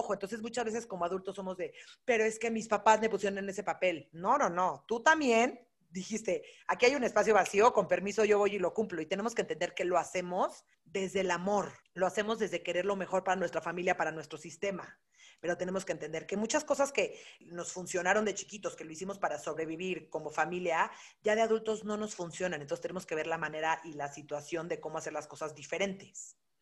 Ojo, entonces muchas veces como adultos somos de, pero es que mis papás me pusieron en ese papel. No, no, no. Tú también dijiste, aquí hay un espacio vacío, con permiso yo voy y lo cumplo. Y tenemos que entender que lo hacemos desde el amor, lo hacemos desde querer lo mejor para nuestra familia, para nuestro sistema. Pero tenemos que entender que muchas cosas que nos funcionaron de chiquitos, que lo hicimos para sobrevivir como familia, ya de adultos no nos funcionan. Entonces tenemos que ver la manera y la situación de cómo hacer las cosas diferentes.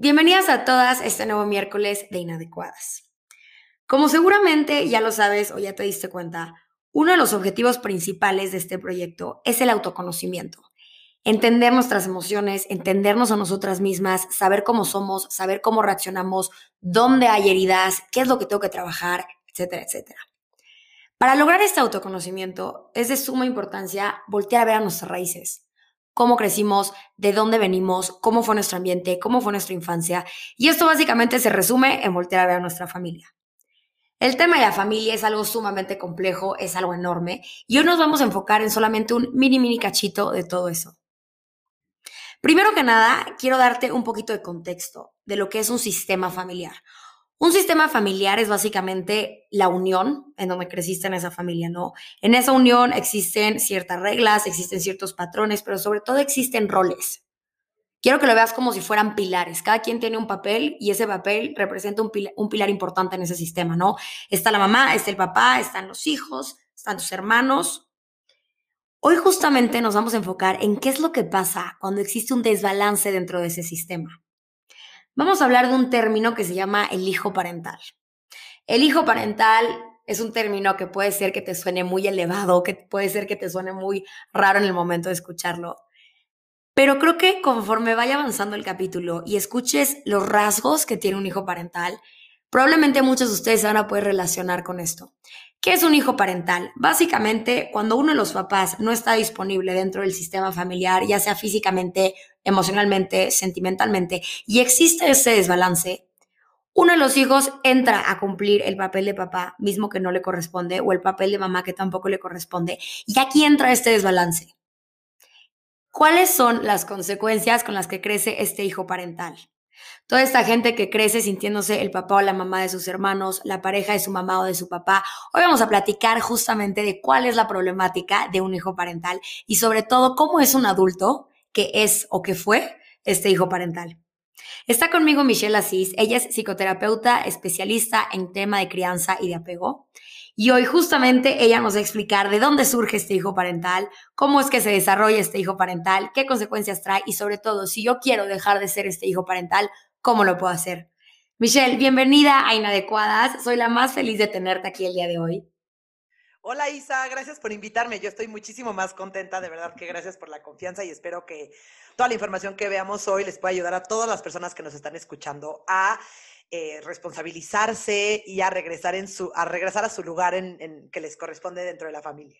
Bienvenidas a todas este nuevo miércoles de Inadecuadas. Como seguramente ya lo sabes o ya te diste cuenta, uno de los objetivos principales de este proyecto es el autoconocimiento. Entender nuestras emociones, entendernos a nosotras mismas, saber cómo somos, saber cómo reaccionamos, dónde hay heridas, qué es lo que tengo que trabajar, etcétera, etcétera. Para lograr este autoconocimiento es de suma importancia voltear a ver a nuestras raíces, cómo crecimos, de dónde venimos, cómo fue nuestro ambiente, cómo fue nuestra infancia. Y esto básicamente se resume en voltear a ver a nuestra familia. El tema de la familia es algo sumamente complejo, es algo enorme, y hoy nos vamos a enfocar en solamente un mini, mini cachito de todo eso. Primero que nada, quiero darte un poquito de contexto de lo que es un sistema familiar. Un sistema familiar es básicamente la unión en donde creciste en esa familia, ¿no? En esa unión existen ciertas reglas, existen ciertos patrones, pero sobre todo existen roles. Quiero que lo veas como si fueran pilares. Cada quien tiene un papel y ese papel representa un, pilar importante en ese sistema, ¿no? Está la mamá, está el papá, están los hijos, están tus hermanos. Hoy justamente nos vamos a enfocar en qué es lo que pasa cuando existe un desbalance dentro de ese sistema. Vamos a hablar de un término que se llama el hijo parental. El hijo parental es un término que puede ser que te suene muy elevado, que puede ser que te suene muy raro en el momento de escucharlo. Pero creo que conforme vaya avanzando el capítulo y escuches los rasgos que tiene un hijo parental, probablemente muchos de ustedes se van a poder relacionar con esto. ¿Qué es un hijo parental? Básicamente, cuando uno de los papás no está disponible dentro del sistema familiar, ya sea físicamente, emocionalmente, sentimentalmente, y existe ese desbalance, uno de los hijos entra a cumplir el papel de papá mismo que no le corresponde o el papel de mamá que tampoco le corresponde, y aquí entra este desbalance. ¿Cuáles son las consecuencias con las que crece este hijo parental? Toda esta gente que crece sintiéndose el papá o la mamá de sus hermanos, la pareja de su mamá o de su papá. Hoy vamos a platicar justamente de cuál es la problemática de un hijo parental y sobre todo cómo es un adulto que es o que fue este hijo parental. Está conmigo Michelle Asís, ella es psicoterapeuta especialista en tema de crianza y de apego. Y hoy justamente ella nos va a explicar de dónde surge este hijo parental, cómo es que se desarrolla este hijo parental, qué consecuencias trae y sobre todo, si yo quiero dejar de ser este hijo parental, ¿cómo lo puedo hacer? Michelle, bienvenida a Inadecuadas. Soy la más feliz de tenerte aquí el día de hoy. Hola Isa, gracias por invitarme. Yo estoy muchísimo más contenta, de verdad que gracias por la confianza y espero que toda la información que veamos hoy les pueda ayudar a todas las personas que nos están escuchando a eh, responsabilizarse y a regresar, en su, a regresar a su lugar en, que les corresponde dentro de la familia.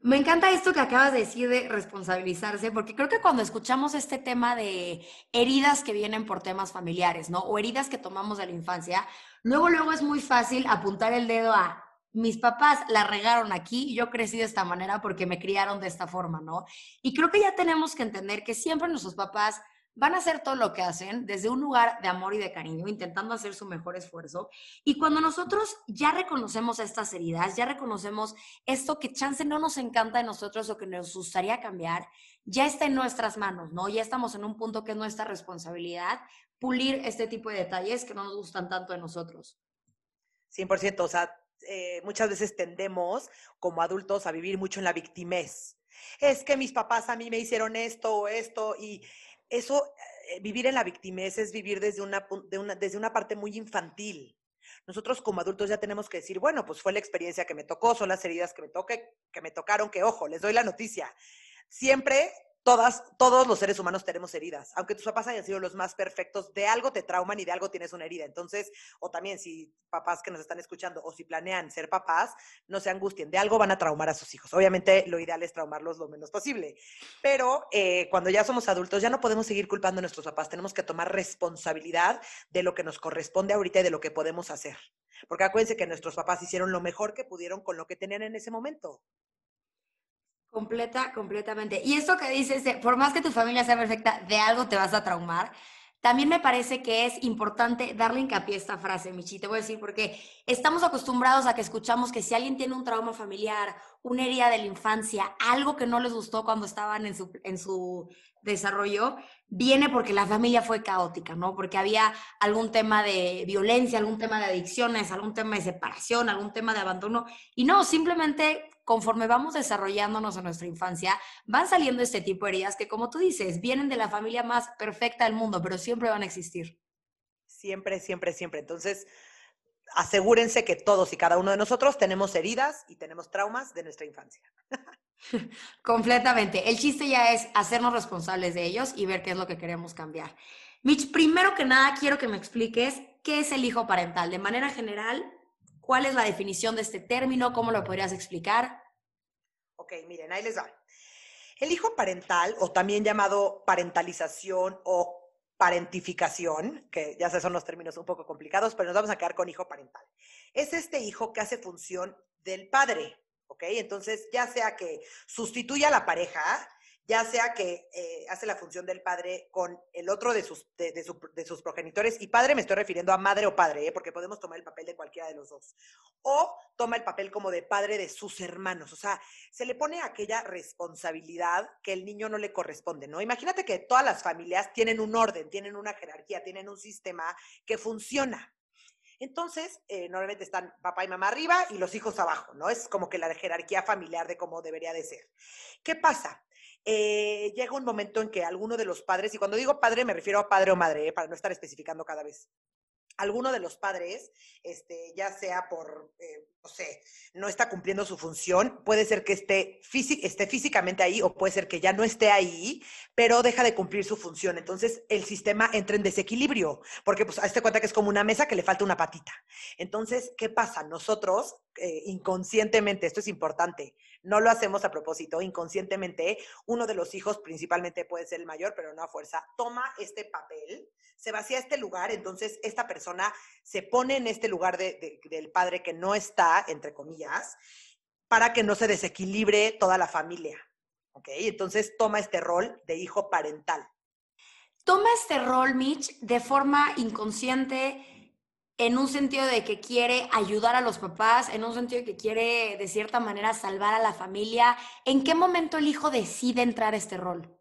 Me encanta esto que acabas de decir de responsabilizarse, porque creo que cuando escuchamos este tema de heridas que vienen por temas familiares, ¿no? O heridas que tomamos de la infancia, luego, luego es muy fácil apuntar el dedo a mis papás la regaron aquí y yo crecí de esta manera porque me criaron de esta forma, ¿no? Y creo que ya tenemos que entender que siempre nuestros papás van a hacer todo lo que hacen desde un lugar de amor y de cariño, intentando hacer su mejor esfuerzo. Y cuando nosotros ya reconocemos estas heridas, ya reconocemos esto que chance no nos encanta de nosotros o que nos gustaría cambiar, ya está en nuestras manos, ¿no? Ya estamos en un punto que es nuestra responsabilidad pulir este tipo de detalles que no nos gustan tanto de nosotros. 100%, o sea, eh, muchas veces tendemos como adultos a vivir mucho en la victimez. Es que mis papás a mí me hicieron esto o esto y eso, eh, vivir en la victimez es vivir desde una, desde una parte muy infantil. Nosotros como adultos ya tenemos que decir, bueno, pues fue la experiencia que me tocó, son las heridas que me, toque, que me tocaron, que ojo, les doy la noticia. Siempre todas, todos los seres humanos tenemos heridas. Aunque tus papás hayan sido los más perfectos, de algo te trauman y de algo tienes una herida. Entonces, o también si papás que nos están escuchando o si planean ser papás, no se angustien, de algo van a traumar a sus hijos. Obviamente, lo ideal es traumarlos lo menos posible. Pero eh, cuando ya somos adultos, ya no podemos seguir culpando a nuestros papás. Tenemos que tomar responsabilidad de lo que nos corresponde ahorita y de lo que podemos hacer. Porque acuérdense que nuestros papás hicieron lo mejor que pudieron con lo que tenían en ese momento. Completa, completamente. Y esto que dices, por más que tu familia sea perfecta, de algo te vas a traumar. También me parece que es importante darle hincapié a esta frase, Michi. Te voy a decir porque estamos acostumbrados a que escuchamos que si alguien tiene un trauma familiar, una herida de la infancia, algo que no les gustó cuando estaban en su, en su desarrollo, viene porque la familia fue caótica, ¿no? Porque había algún tema de violencia, algún tema de adicciones, algún tema de separación, algún tema de abandono. Y no, simplemente conforme vamos desarrollándonos en nuestra infancia, van saliendo este tipo de heridas que, como tú dices, vienen de la familia más perfecta del mundo, pero siempre van a existir. Siempre, siempre, siempre. Entonces, asegúrense que todos y cada uno de nosotros tenemos heridas y tenemos traumas de nuestra infancia. Completamente. El chiste ya es hacernos responsables de ellos y ver qué es lo que queremos cambiar. Mitch, primero que nada quiero que me expliques qué es el hijo parental. De manera general, ¿Cuál es la definición de este término? ¿Cómo lo podrías explicar? Ok, miren, ahí les va. El hijo parental, o también llamado parentalización o parentificación, que ya sé son los términos un poco complicados, pero nos vamos a quedar con hijo parental. Es este hijo que hace función del padre, ¿ok? Entonces, ya sea que sustituya a la pareja, ya sea que eh, hace la función del padre con el otro de sus, de, sus progenitores, y padre me estoy refiriendo a madre o padre, ¿eh? porque podemos tomar el papel de cualquiera de los dos, o toma el papel como de padre de sus hermanos, o sea, se le pone aquella responsabilidad que el niño no le corresponde, ¿no? Imagínate que todas las familias tienen un orden, tienen una jerarquía, tienen un sistema que funciona. Entonces, eh, normalmente están papá y mamá arriba y los hijos abajo, ¿no? Es como que la jerarquía familiar de cómo debería de ser. ¿Qué pasa? Eh, llega un momento en que alguno de los padres, y cuando digo padre me refiero a padre o madre, eh, para no estar especificando cada vez, alguno de los padres, este, ya sea por, eh, no sé, no está cumpliendo su función, puede ser que esté, esté físicamente ahí o puede ser que ya no esté ahí, pero deja de cumplir su función. Entonces el sistema entra en desequilibrio, porque pues hazte cuenta que es como una mesa que le falta una patita. Entonces, ¿qué pasa? Nosotros, inconscientemente, esto es importante, no lo hacemos a propósito, inconscientemente, uno de los hijos, principalmente puede ser el mayor, pero no a fuerza, toma este papel, se vacía este lugar, entonces esta persona se pone en este lugar del padre que no está, entre comillas, para que no se desequilibre toda la familia. Entonces toma este rol de hijo parental. Toma este rol, Mitch, de forma inconsciente en un sentido de que quiere ayudar a los papás, en un sentido de que quiere de cierta manera salvar a la familia. ¿En qué momento el hijo decide entrar a este rol?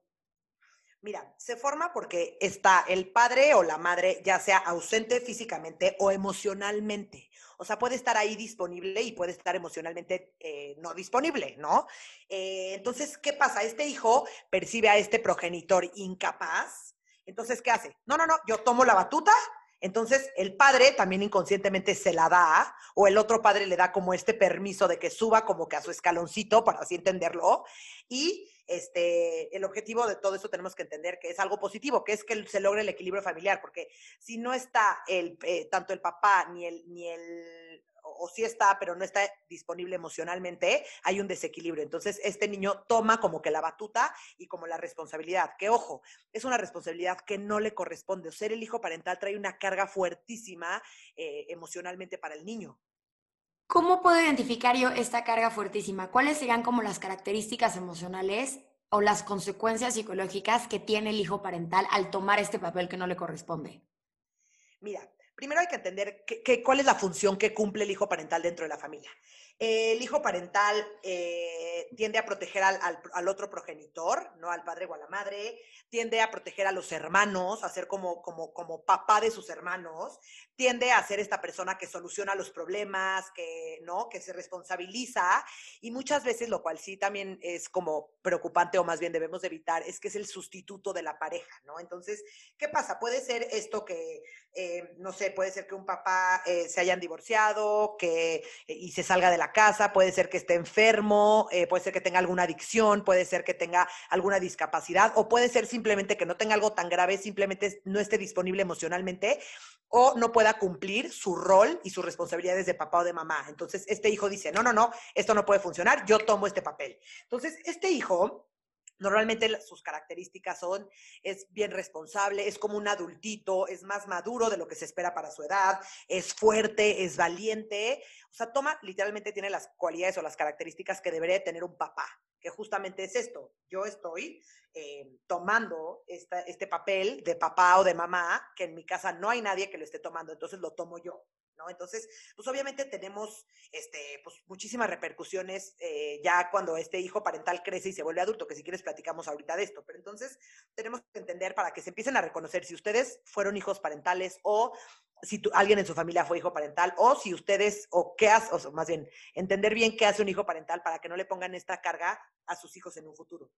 Mira, se forma porque está el padre o la madre, ya sea ausente físicamente o emocionalmente. O sea, puede estar ahí disponible y puede estar emocionalmente eh, no disponible, ¿no? Eh, entonces, ¿qué pasa? Este hijo percibe a este progenitor incapaz. Entonces, ¿qué hace? No, no, no, yo tomo la batuta entonces, el padre también inconscientemente se la da, o el otro padre le da como este permiso de que suba como que a su escaloncito, para así entenderlo. Y este, el objetivo de todo esto tenemos que entender que es algo positivo, que es que se logre el equilibrio familiar, porque si no está el, eh, tanto el papá ni el, ni el o sí está, pero no está disponible emocionalmente, hay un desequilibrio. Entonces, este niño toma como que la batuta y como la responsabilidad, que ojo, es una responsabilidad que no le corresponde. O ser el hijo parental trae una carga fuertísima eh, emocionalmente para el niño. ¿Cómo puedo identificar yo esta carga fuertísima? ¿Cuáles serían como las características emocionales o las consecuencias psicológicas que tiene el hijo parental al tomar este papel que no le corresponde? Mira, primero hay que entender cuál es la función que cumple el hijo parental dentro de la familia. El hijo parental eh, tiende a proteger al, otro progenitor, no al padre o a la madre, tiende a proteger a los hermanos, a ser como, como, como papá de sus hermanos, tiende a ser esta persona que soluciona los problemas, que, ¿no? que se responsabiliza y muchas veces, lo cual sí también es como preocupante o más bien debemos evitar, es que es el sustituto de la pareja, ¿no? Entonces, ¿qué pasa? Puede ser esto que, eh, no sé, puede ser que un papá eh, se hayan divorciado que, y se salga de la casa, puede ser que esté enfermo, eh, puede ser que tenga alguna adicción, puede ser que tenga alguna discapacidad o puede ser simplemente que no tenga algo tan grave, simplemente no esté disponible emocionalmente o no pueda cumplir su rol y sus responsabilidades de papá o de mamá. Entonces, este hijo dice, no, no, no, esto no puede funcionar, yo tomo este papel. Entonces, este hijo Normalmente sus características son, es bien responsable, es como un adultito, es más maduro de lo que se espera para su edad, es fuerte, es valiente. O sea, toma, literalmente tiene las cualidades o las características que debería tener un papá, que justamente es esto. Yo estoy eh, tomando este papel de papá o de mamá, que en mi casa no hay nadie que lo esté tomando, entonces lo tomo yo. Entonces, pues obviamente tenemos este, pues, muchísimas repercusiones eh, ya cuando este hijo parental crece y se vuelve adulto, que si quieres platicamos ahorita de esto, pero entonces tenemos que entender para que se empiecen a reconocer si ustedes fueron hijos parentales o si alguien en su familia fue hijo parental o si ustedes, o qué hace, o más bien, entender bien qué hace un hijo parental para que no le pongan esta carga a sus hijos en un futuro.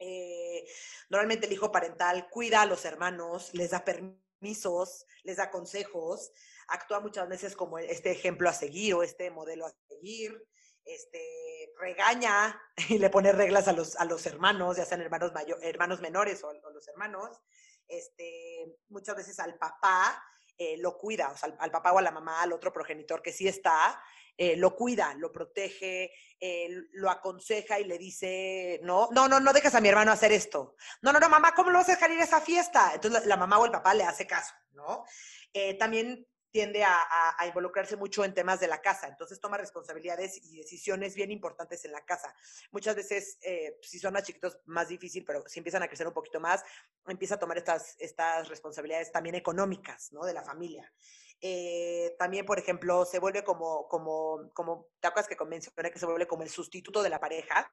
Eh, normalmente el hijo parental cuida a los hermanos, les da permisos, les da consejos, actúa muchas veces como este ejemplo a seguir o este modelo a seguir, este, regaña y le pone reglas a los, a los hermanos, ya sean hermanos, mayor, hermanos menores o, los hermanos, este, muchas veces al papá eh, lo cuida, o sea, al, papá o a la mamá, al otro progenitor que sí está, eh, lo cuida, lo protege, eh, lo aconseja y le dice, no, no, no, no dejes a mi hermano hacer esto. No, no, no, mamá, ¿cómo lo vas a dejar ir a esa fiesta? Entonces la, mamá o el papá le hace caso, ¿no? también tiende a, involucrarse mucho en temas de la casa, entonces toma responsabilidades y decisiones bien importantes en la casa. Muchas veces, eh, si son más chiquitos, más difícil, pero si empiezan a crecer un poquito más, empieza a tomar estas, responsabilidades también económicas, ¿no? De la familia. Eh, también, por ejemplo, se vuelve como, como, como, ¿te acuerdas que mencioné que se vuelve como el sustituto de la pareja?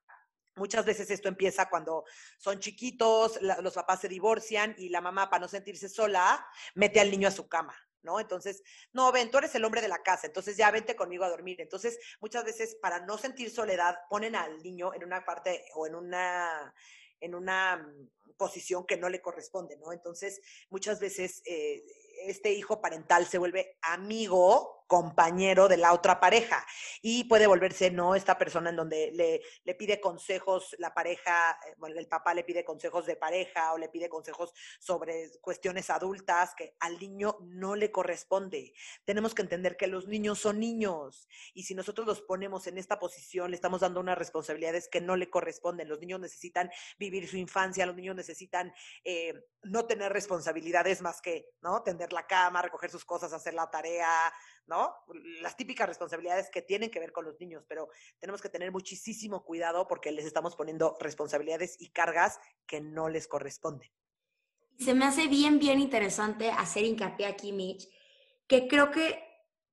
Muchas veces esto empieza cuando son chiquitos, los papás se divorcian y la mamá, para no sentirse sola, mete al niño a su cama, ¿no? Entonces, no, ven, tú eres el hombre de la casa, entonces ya vente conmigo a dormir. Entonces, muchas veces para no sentir soledad, ponen al niño en una parte o en una, en una mm, posición que no le corresponde, ¿no? Entonces, muchas veces eh, este hijo parental se vuelve amigo compañero de la otra pareja y puede volverse no esta persona en donde le, le pide consejos la pareja, eh, el papá le pide consejos de pareja o le pide consejos sobre cuestiones adultas que al niño no le corresponde. Tenemos que entender que los niños son niños y si nosotros los ponemos en esta posición le estamos dando unas responsabilidades que no le corresponden. Los niños necesitan vivir su infancia, los niños necesitan eh, no tener responsabilidades más que, ¿no? Tender la cama, recoger sus cosas, hacer la tarea, ¿no? Las típicas responsabilidades que tienen que ver con los niños, pero tenemos que tener muchísimo cuidado porque les estamos poniendo responsabilidades y cargas que no les corresponden. Se me hace bien, bien interesante hacer hincapié aquí, Mitch, que creo que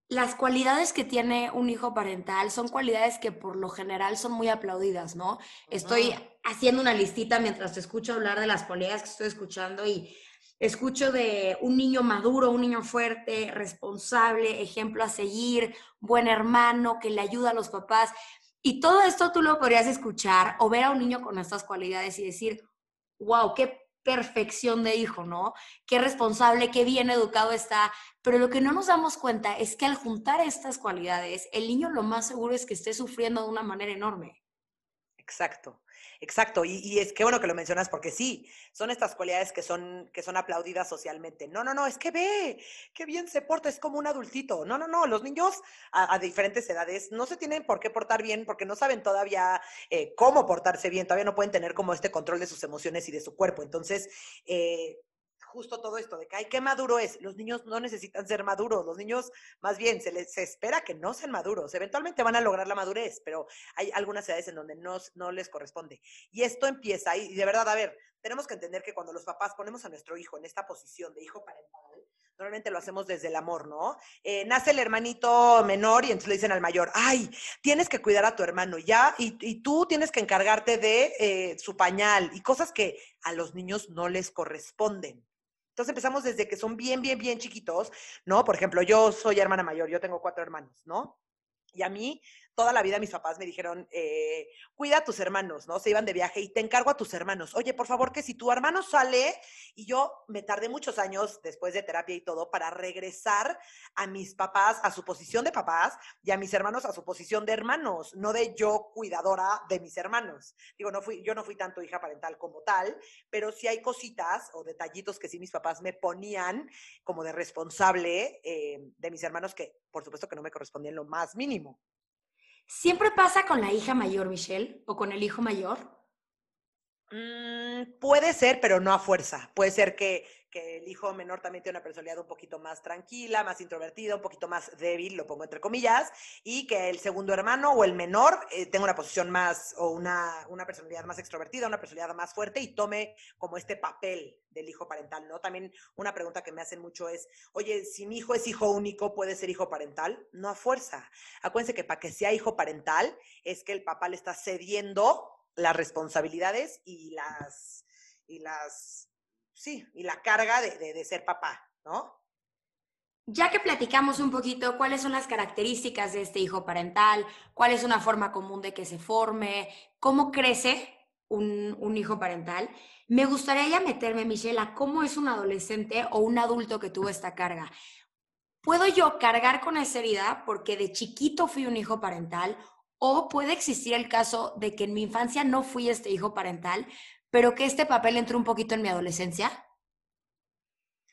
las cualidades que tiene un hijo parental son cualidades que por lo general son muy aplaudidas, ¿no? Estoy haciendo una listita mientras te escucho hablar de las cualidades que estoy escuchando y Escucho de un niño maduro, un niño fuerte, responsable, ejemplo a seguir, buen hermano, que le ayuda a los papás. Y todo esto tú lo podrías escuchar o ver a un niño con estas cualidades y decir, wow, qué perfección de hijo, ¿no? Qué responsable, qué bien educado está. Pero lo que no nos damos cuenta es que al juntar estas cualidades, el niño lo más seguro es que esté sufriendo de una manera enorme. Exacto. Exacto, y, es que bueno que lo mencionas porque sí, son estas cualidades que son, que son aplaudidas socialmente. No, no, no, es que ve, qué bien se porta, es como un adultito. No, no, no, los niños a, diferentes edades no se tienen por qué portar bien porque no saben todavía eh, cómo portarse bien, todavía no pueden tener como este control de sus emociones y de su cuerpo. Entonces, eh, justo todo esto de que, ay, qué maduro es. Los niños no necesitan ser maduros, los niños más bien se les espera que no sean maduros. Eventualmente van a lograr la madurez, pero hay algunas edades en donde no, no les corresponde. Y esto empieza, y de verdad, a ver, tenemos que entender que cuando los papás ponemos a nuestro hijo en esta posición de hijo parental, normalmente lo hacemos desde el amor, ¿no? Eh, nace el hermanito menor y entonces le dicen al mayor, ay, tienes que cuidar a tu hermano ya, y, tú tienes que encargarte de eh, su pañal y cosas que a los niños no les corresponden. Entonces empezamos desde que son bien, bien, bien chiquitos, ¿no? Por ejemplo, yo soy hermana mayor, yo tengo cuatro hermanos, ¿no? Y a mí toda la vida mis papás me dijeron, eh, cuida a tus hermanos, ¿no? Se iban de viaje y te encargo a tus hermanos. Oye, por favor, que si tu hermano sale, y yo me tardé muchos años después de terapia y todo para regresar a mis papás, a su posición de papás, y a mis hermanos a su posición de hermanos, no de yo cuidadora de mis hermanos. Digo, no fui, yo no fui tanto hija parental como tal, pero sí hay cositas o detallitos que sí mis papás me ponían como de responsable eh, de mis hermanos que, por supuesto, que no me correspondían lo más mínimo. ¿Siempre pasa con la hija mayor, Michelle, o con el hijo mayor? Mm, puede ser, pero no a fuerza. Puede ser que que el hijo menor también tiene una personalidad un poquito más tranquila, más introvertida, un poquito más débil, lo pongo entre comillas, y que el segundo hermano o el menor eh, tenga una posición más o una, una, personalidad más extrovertida, una personalidad más fuerte y tome como este papel del hijo parental, ¿no? También una pregunta que me hacen mucho es, oye, si mi hijo es hijo único, ¿puede ser hijo parental? No a fuerza. Acuérdense que para que sea hijo parental es que el papá le está cediendo las responsabilidades y las, y las sí, y la carga de, ser papá, ¿no? Ya que platicamos un poquito cuáles son las características de este hijo parental, cuál es una forma común de que se forme, cómo crece un, un, hijo parental, me gustaría ya meterme, Michelle, a cómo es un adolescente o un adulto que tuvo esta carga. ¿Puedo yo cargar con esa herida porque de chiquito fui un hijo parental? ¿O puede existir el caso de que en mi infancia no fui este hijo parental, pero que este papel entró un poquito en mi adolescencia.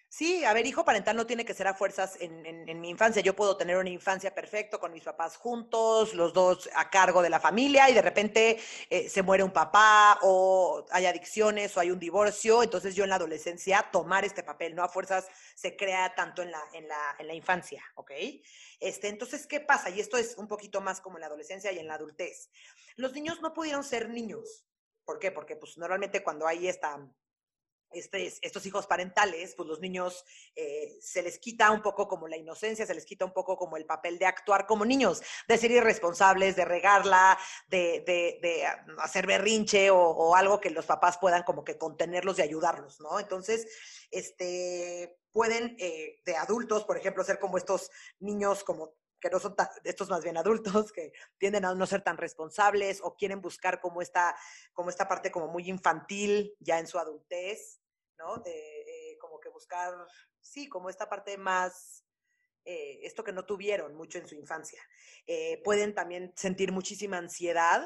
Sí, a ver, hijo parental no tiene que ser a fuerzas en, mi infancia. Yo puedo tener una infancia perfecta con mis papás juntos, los dos a cargo de la familia y de repente eh, se muere un papá o hay adicciones o hay un divorcio. Entonces yo en la adolescencia tomar este papel, no a fuerzas se crea tanto en la, en la, en la infancia, ¿ok? Este, entonces, ¿qué pasa? Y esto es un poquito más como en la adolescencia y en la adultez. Los niños no pudieron ser niños ¿Por qué? Porque pues normalmente cuando hay esta, estos hijos parentales, pues los niños eh, se les quita un poco como la inocencia, se les quita un poco como el papel de actuar como niños, de ser irresponsables, de regarla, de, de, hacer berrinche o, algo que los papás puedan como que contenerlos y ayudarlos, ¿no? Entonces, este, pueden eh, de adultos, por ejemplo, ser como estos niños como que no son estos más bien adultos, que tienden a no ser tan responsables o quieren buscar como esta, como esta parte como muy infantil ya en su adultez, ¿no? De eh, como que buscar, sí, como esta parte más, eh, esto que no tuvieron mucho en su infancia. Eh, pueden también sentir muchísima ansiedad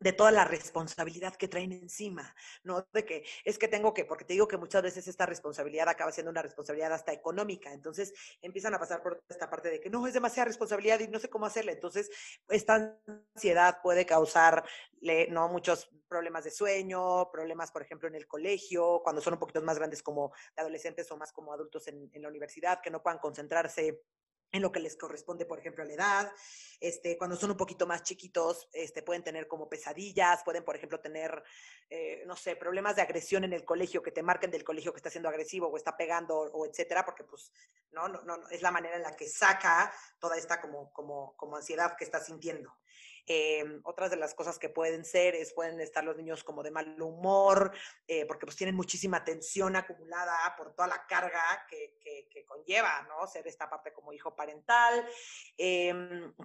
de toda la responsabilidad que traen encima, ¿no? De que es que tengo que, porque te digo que muchas veces esta responsabilidad acaba siendo una responsabilidad hasta económica, entonces empiezan a pasar por esta parte de que no, es demasiada responsabilidad y no sé cómo hacerla, entonces esta ansiedad puede causarle, ¿no? Muchos problemas de sueño, problemas, por ejemplo, en el colegio, cuando son un poquito más grandes como adolescentes o más como adultos en, en la universidad, que no puedan concentrarse en lo que les corresponde, por ejemplo, a la edad. Este, cuando son un poquito más chiquitos, este, pueden tener como pesadillas, pueden, por ejemplo, tener, eh, no sé, problemas de agresión en el colegio, que te marquen del colegio que está siendo agresivo o está pegando o, etcétera, porque pues no, no, no, es la manera en la que saca toda esta como, como, como ansiedad que está sintiendo. Eh, otras de las cosas que pueden ser es, pueden estar los niños como de mal humor, eh, porque pues tienen muchísima tensión acumulada por toda la carga que, que, conlleva, ¿no? Ser esta parte como hijo parental. Eh,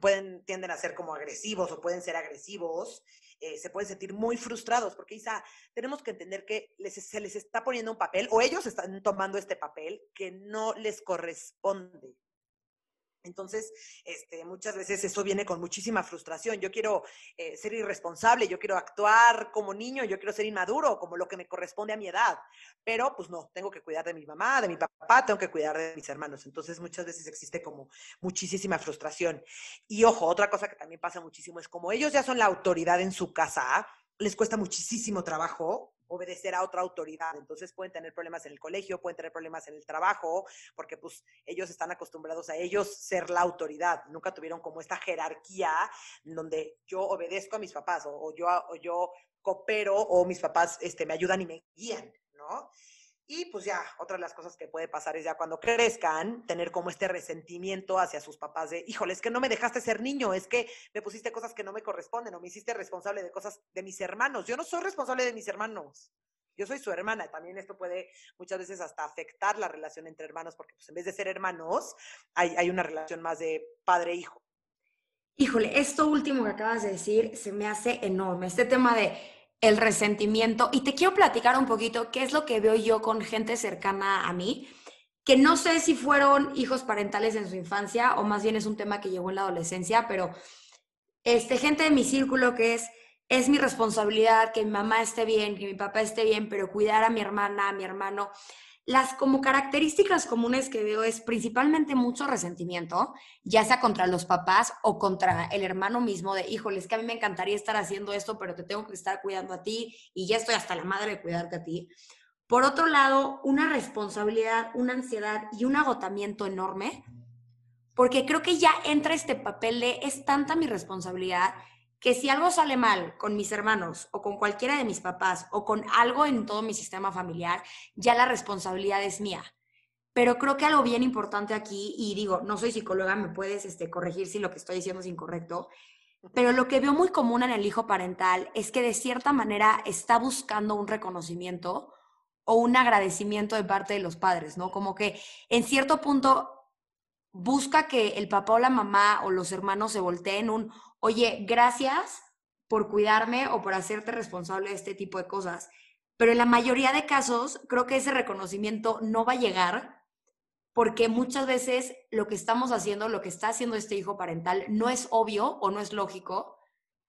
pueden, tienden a ser como agresivos o pueden ser agresivos. se pueden sentir muy frustrados, porque Isa, tenemos que entender que les, se les está poniendo un papel, o ellos están tomando este papel que no les corresponde. Entonces, este, muchas veces eso viene con muchísima frustración. Yo quiero eh, ser irresponsable, yo quiero actuar como niño, yo quiero ser inmaduro, como lo que me corresponde a mi edad. Pero, pues no, tengo que cuidar de mi mamá, de mi papá, tengo que cuidar de mis hermanos. Entonces, muchas veces existe como muchísima frustración. Y ojo, otra cosa que también pasa muchísimo es como ellos ya son la autoridad en su casa, les cuesta muchísimo trabajo obedecer a otra autoridad. Entonces pueden tener problemas en el colegio, pueden tener problemas en el trabajo, porque pues ellos están acostumbrados a ellos ser la autoridad. Nunca tuvieron como esta jerarquía donde yo obedezco a mis papás o, yo, o yo coopero o mis papás este, me ayudan y me guían, ¿no? Y pues ya, otra de las cosas que puede pasar es ya cuando crezcan, tener como este resentimiento hacia sus papás de, híjole, es que no me dejaste ser niño, es que me pusiste cosas que no me corresponden o me hiciste responsable de cosas de mis hermanos. Yo no soy responsable de mis hermanos. Yo soy su hermana. También esto puede muchas veces hasta afectar la relación entre hermanos, porque pues en vez de ser hermanos, hay, hay una relación más de padre-hijo. Híjole, esto último que acabas de decir se me hace enorme, este tema de el resentimiento. Y te quiero platicar un poquito qué es lo que veo yo con gente cercana a mí, que no sé si fueron hijos parentales en su infancia o más bien es un tema que llegó en la adolescencia, pero este, gente de mi círculo que es, es mi responsabilidad que mi mamá esté bien, que mi papá esté bien, pero cuidar a mi hermana, a mi hermano. Las como características comunes que veo es principalmente mucho resentimiento, ya sea contra los papás o contra el hermano mismo de, híjole, es que a mí me encantaría estar haciendo esto, pero te tengo que estar cuidando a ti y ya estoy hasta la madre de cuidarte a ti. Por otro lado, una responsabilidad, una ansiedad y un agotamiento enorme, porque creo que ya entra este papel de es tanta mi responsabilidad que si algo sale mal con mis hermanos o con cualquiera de mis papás o con algo en todo mi sistema familiar, ya la responsabilidad es mía. Pero creo que algo bien importante aquí, y digo, no soy psicóloga, me puedes este, corregir si lo que estoy diciendo es incorrecto, pero lo que veo muy común en el hijo parental es que de cierta manera está buscando un reconocimiento o un agradecimiento de parte de los padres, ¿no? Como que en cierto punto busca que el papá o la mamá o los hermanos se volteen un, oye, gracias por cuidarme o por hacerte responsable de este tipo de cosas. Pero en la mayoría de casos, creo que ese reconocimiento no va a llegar porque muchas veces lo que estamos haciendo, lo que está haciendo este hijo parental, no es obvio o no es lógico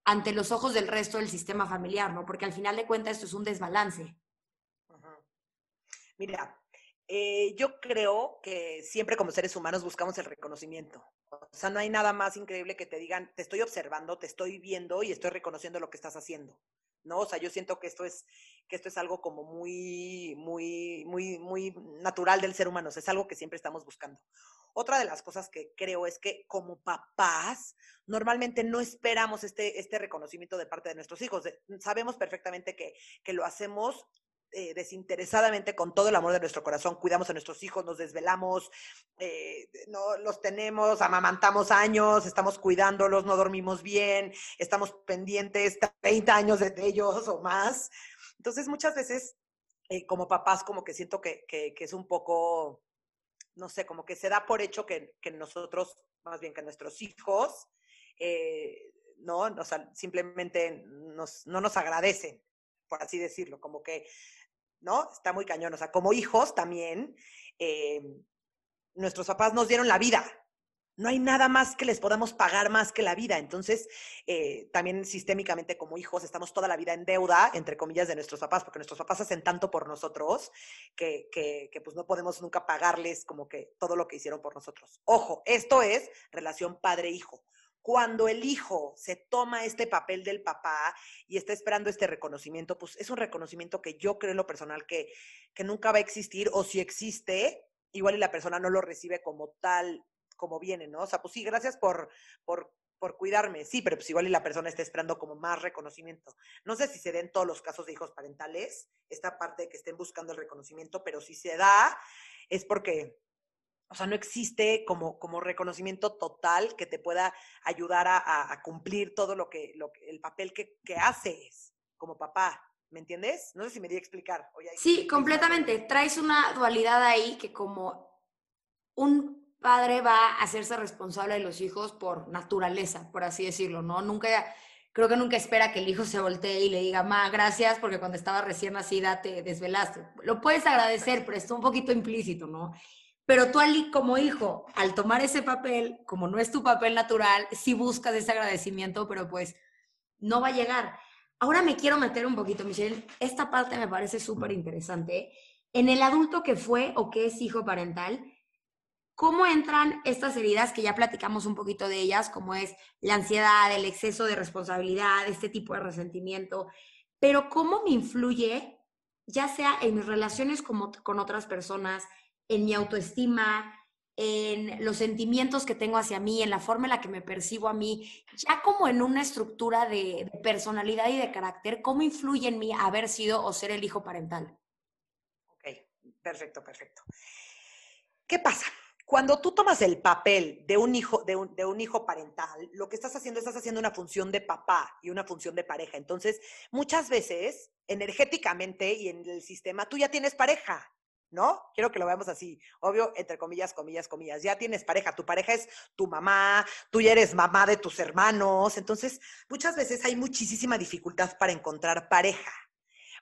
ante los ojos del resto del sistema familiar, ¿no? Porque al final de cuentas esto es un desbalance. Mira, eh, yo creo que siempre como seres humanos buscamos el reconocimiento. O sea, no hay nada más increíble que te digan, te estoy observando, te estoy viendo y estoy reconociendo lo que estás haciendo. ¿No? O sea, yo siento que esto es, que esto es algo como muy, muy, muy, muy natural del ser humano. es algo que siempre estamos buscando. Otra de las cosas que creo es que como papás, normalmente no esperamos este, este reconocimiento de parte de nuestros hijos. sabemos perfectamente que, que lo hacemos eh, desinteresadamente con todo el amor de nuestro corazón, cuidamos a nuestros hijos, nos desvelamos, eh, no los tenemos, amamantamos años, estamos cuidándolos, no dormimos bien, estamos pendientes 30 años de ellos o más. Entonces, muchas veces, eh, como papás, como que siento que, que, es un poco, no sé, como que se da por hecho que, que nosotros, más bien que nuestros hijos, no, simplemente nos, no nos agradecen, por así decirlo, como que ¿no? Está muy cañón. O sea, como hijos también, eh, nuestros papás nos dieron la vida. No hay nada más que les podamos pagar más que la vida. Entonces, eh, también sistémicamente como hijos estamos toda la vida en deuda, entre comillas, de nuestros papás, porque nuestros papás hacen tanto por nosotros que, que, pues no podemos nunca pagarles como que todo lo que hicieron por nosotros. Ojo, esto es relación padre-hijo cuando el hijo se toma este papel del papá y está esperando este reconocimiento, pues es un reconocimiento que yo creo en lo personal que, que nunca va a existir o si existe, igual y la persona no lo recibe como tal, como viene, ¿no? O sea, pues sí, gracias por, por, por cuidarme, sí, pero pues igual y la persona está esperando como más reconocimiento. No sé si se den todos los casos de hijos parentales, esta parte de que estén buscando el reconocimiento, pero si se da, es porque o sea, no existe como, como reconocimiento total que te pueda ayudar a, cumplir todo lo que, lo el papel que, que, haces como papá. ¿Me entiendes? No sé si me di a explicar. sí, completamente. Traes una dualidad ahí que como un padre va a hacerse responsable de los hijos por naturaleza, por así decirlo, ¿no? Nunca, creo que nunca espera que el hijo se voltee y le diga, ma, gracias, porque cuando estaba recién nacida te desvelaste. Lo puedes agradecer, pero está un poquito implícito, ¿no? Pero tú como hijo, al tomar ese papel, como no es tu papel natural, sí buscas ese agradecimiento, pero pues no va a llegar. Ahora me quiero meter un poquito, Michelle. Esta parte me parece súper interesante. En el adulto que fue o que es hijo parental, ¿cómo entran estas heridas que ya platicamos un poquito de ellas, como es la ansiedad, el exceso de responsabilidad, este tipo de resentimiento? Pero ¿cómo me influye, ya sea en mis relaciones como, con otras personas, en mi autoestima, en los sentimientos que tengo hacia mí, en la forma en la que me percibo a mí, ya como en una estructura de, personalidad y de carácter, ¿cómo influye en mí haber sido o ser el hijo parental? Ok, perfecto, perfecto. ¿Qué pasa? Cuando tú tomas el papel de un hijo, de un, de un hijo parental, lo que estás haciendo, estás haciendo una función de papá y una función de pareja. Entonces, muchas veces, energéticamente y en el sistema, tú ya tienes pareja ¿no? Quiero que lo veamos así, obvio, entre comillas, comillas, comillas. Ya tienes pareja, tu pareja es tu mamá, tú ya eres mamá de tus hermanos, entonces muchas veces hay muchísima dificultad para encontrar pareja.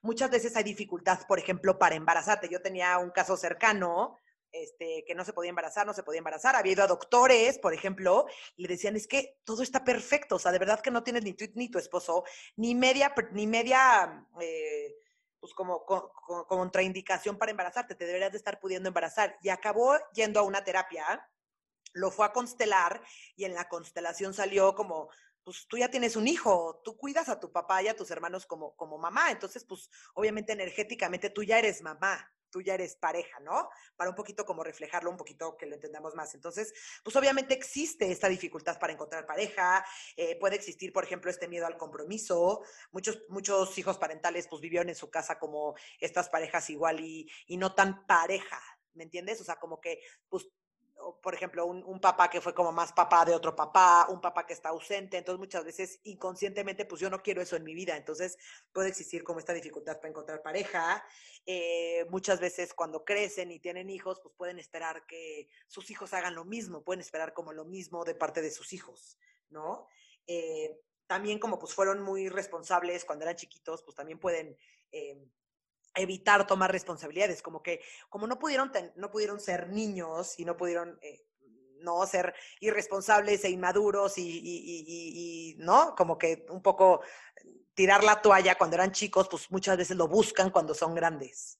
Muchas veces hay dificultad, por ejemplo, para embarazarte. Yo tenía un caso cercano este, que no se podía embarazar, no se podía embarazar. Había ido a doctores, por ejemplo, y le decían, es que todo está perfecto, o sea, de verdad que no tienes ni tu, ni tu esposo, ni media, ni media, eh, pues como, como, contraindicación para embarazarte, te deberías de estar pudiendo embarazar. Y acabó yendo a una terapia, lo fue a constelar y en la constelación salió como, pues tú ya tienes un hijo, tú cuidas a tu papá y a tus hermanos como, como mamá, entonces pues obviamente energéticamente tú ya eres mamá, tú ya eres pareja, ¿no? Para un poquito como reflejarlo, un poquito que lo entendamos más. Entonces, pues obviamente existe esta dificultad para encontrar pareja, eh, puede existir, por ejemplo, este miedo al compromiso. Muchos, muchos hijos parentales pues vivieron en su casa como estas parejas igual y, y no tan pareja, ¿me entiendes? O sea, como que pues por ejemplo, un, papá que fue como más papá de otro papá, un papá que está ausente, entonces muchas veces inconscientemente, pues yo no quiero eso en mi vida, entonces puede existir como esta dificultad para encontrar pareja. Eh, muchas veces cuando crecen y tienen hijos, pues pueden esperar que sus hijos hagan lo mismo, pueden esperar como lo mismo de parte de sus hijos, ¿no? Eh, también como pues fueron muy responsables cuando eran chiquitos, pues también pueden... Eh, evitar tomar responsabilidades, como que como no pudieron, no pudieron ser niños y no pudieron eh, no ser irresponsables e inmaduros y, y, no, como que un poco tirar la toalla cuando eran chicos, pues muchas veces lo buscan cuando son grandes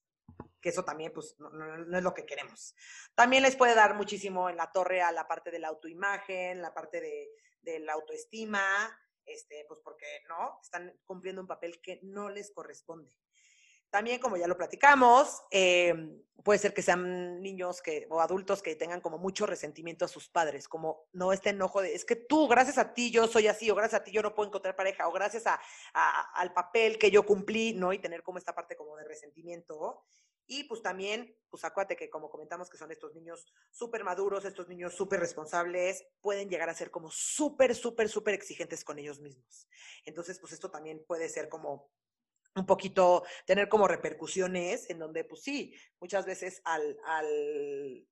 que eso también pues no, no, es lo que queremos. También les puede dar muchísimo en la torre a la parte de la autoimagen, la parte de, de la autoestima, este, pues porque no, están cumpliendo un papel que no les corresponde. También, como ya lo platicamos, em, puede ser que sean niños que, o adultos que tengan como mucho resentimiento a sus padres, como no este enojo de, es que tú, gracias a ti yo soy así, o gracias a ti yo no puedo encontrar pareja, o gracias a, al papel que yo cumplí, ¿no? Y tener como esta parte como de resentimiento. Y pues también, pues acuérdate que como comentamos que son estos niños súper maduros, estos niños súper responsables, pueden llegar a ser como súper, súper, súper exigentes con ellos mismos. Entonces, pues esto también puede ser como un poquito tener como repercusiones en donde, pues sí, muchas veces al, al